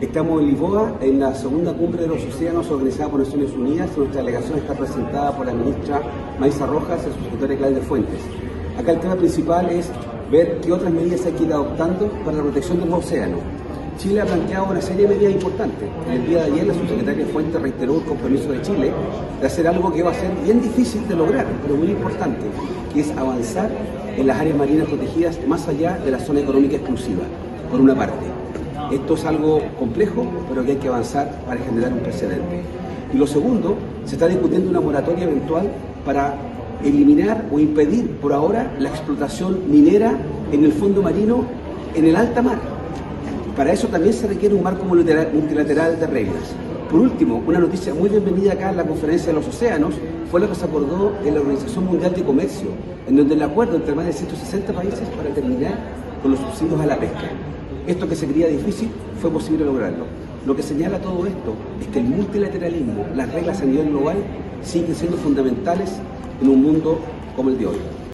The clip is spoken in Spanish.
Estamos en Lisboa, en la segunda cumbre de los océanos organizada por Naciones Unidas. Nuestra delegación está presentada por la ministra Maisa Rojas y su secretaria Claudia Fuentes. Acá el tema principal es ver qué otras medidas hay que ir adoptando para la protección de los océanos. Chile ha planteado una serie de medidas importantes. El día de ayer la subsecretaria Fuentes reiteró el compromiso de Chile de hacer algo que va a ser bien difícil de lograr, pero muy importante, que es avanzar en las áreas marinas protegidas más allá de la zona económica exclusiva, por una parte. Esto es algo complejo, pero que hay que avanzar para generar un precedente. Y lo segundo, se está discutiendo una moratoria eventual para eliminar o impedir por ahora la explotación minera en el fondo marino en el alta mar. Para eso también se requiere un marco multilateral de reglas. Por último, una noticia muy bienvenida acá en la conferencia de los océanos fue lo que se acordó en la Organización Mundial de Comercio, en donde el acuerdo entre más de 160 países para terminar con los subsidios a la pesca. Esto que se creía difícil fue posible lograrlo. Lo que señala todo esto es que el multilateralismo, las reglas a nivel global, siguen siendo fundamentales en un mundo como el de hoy.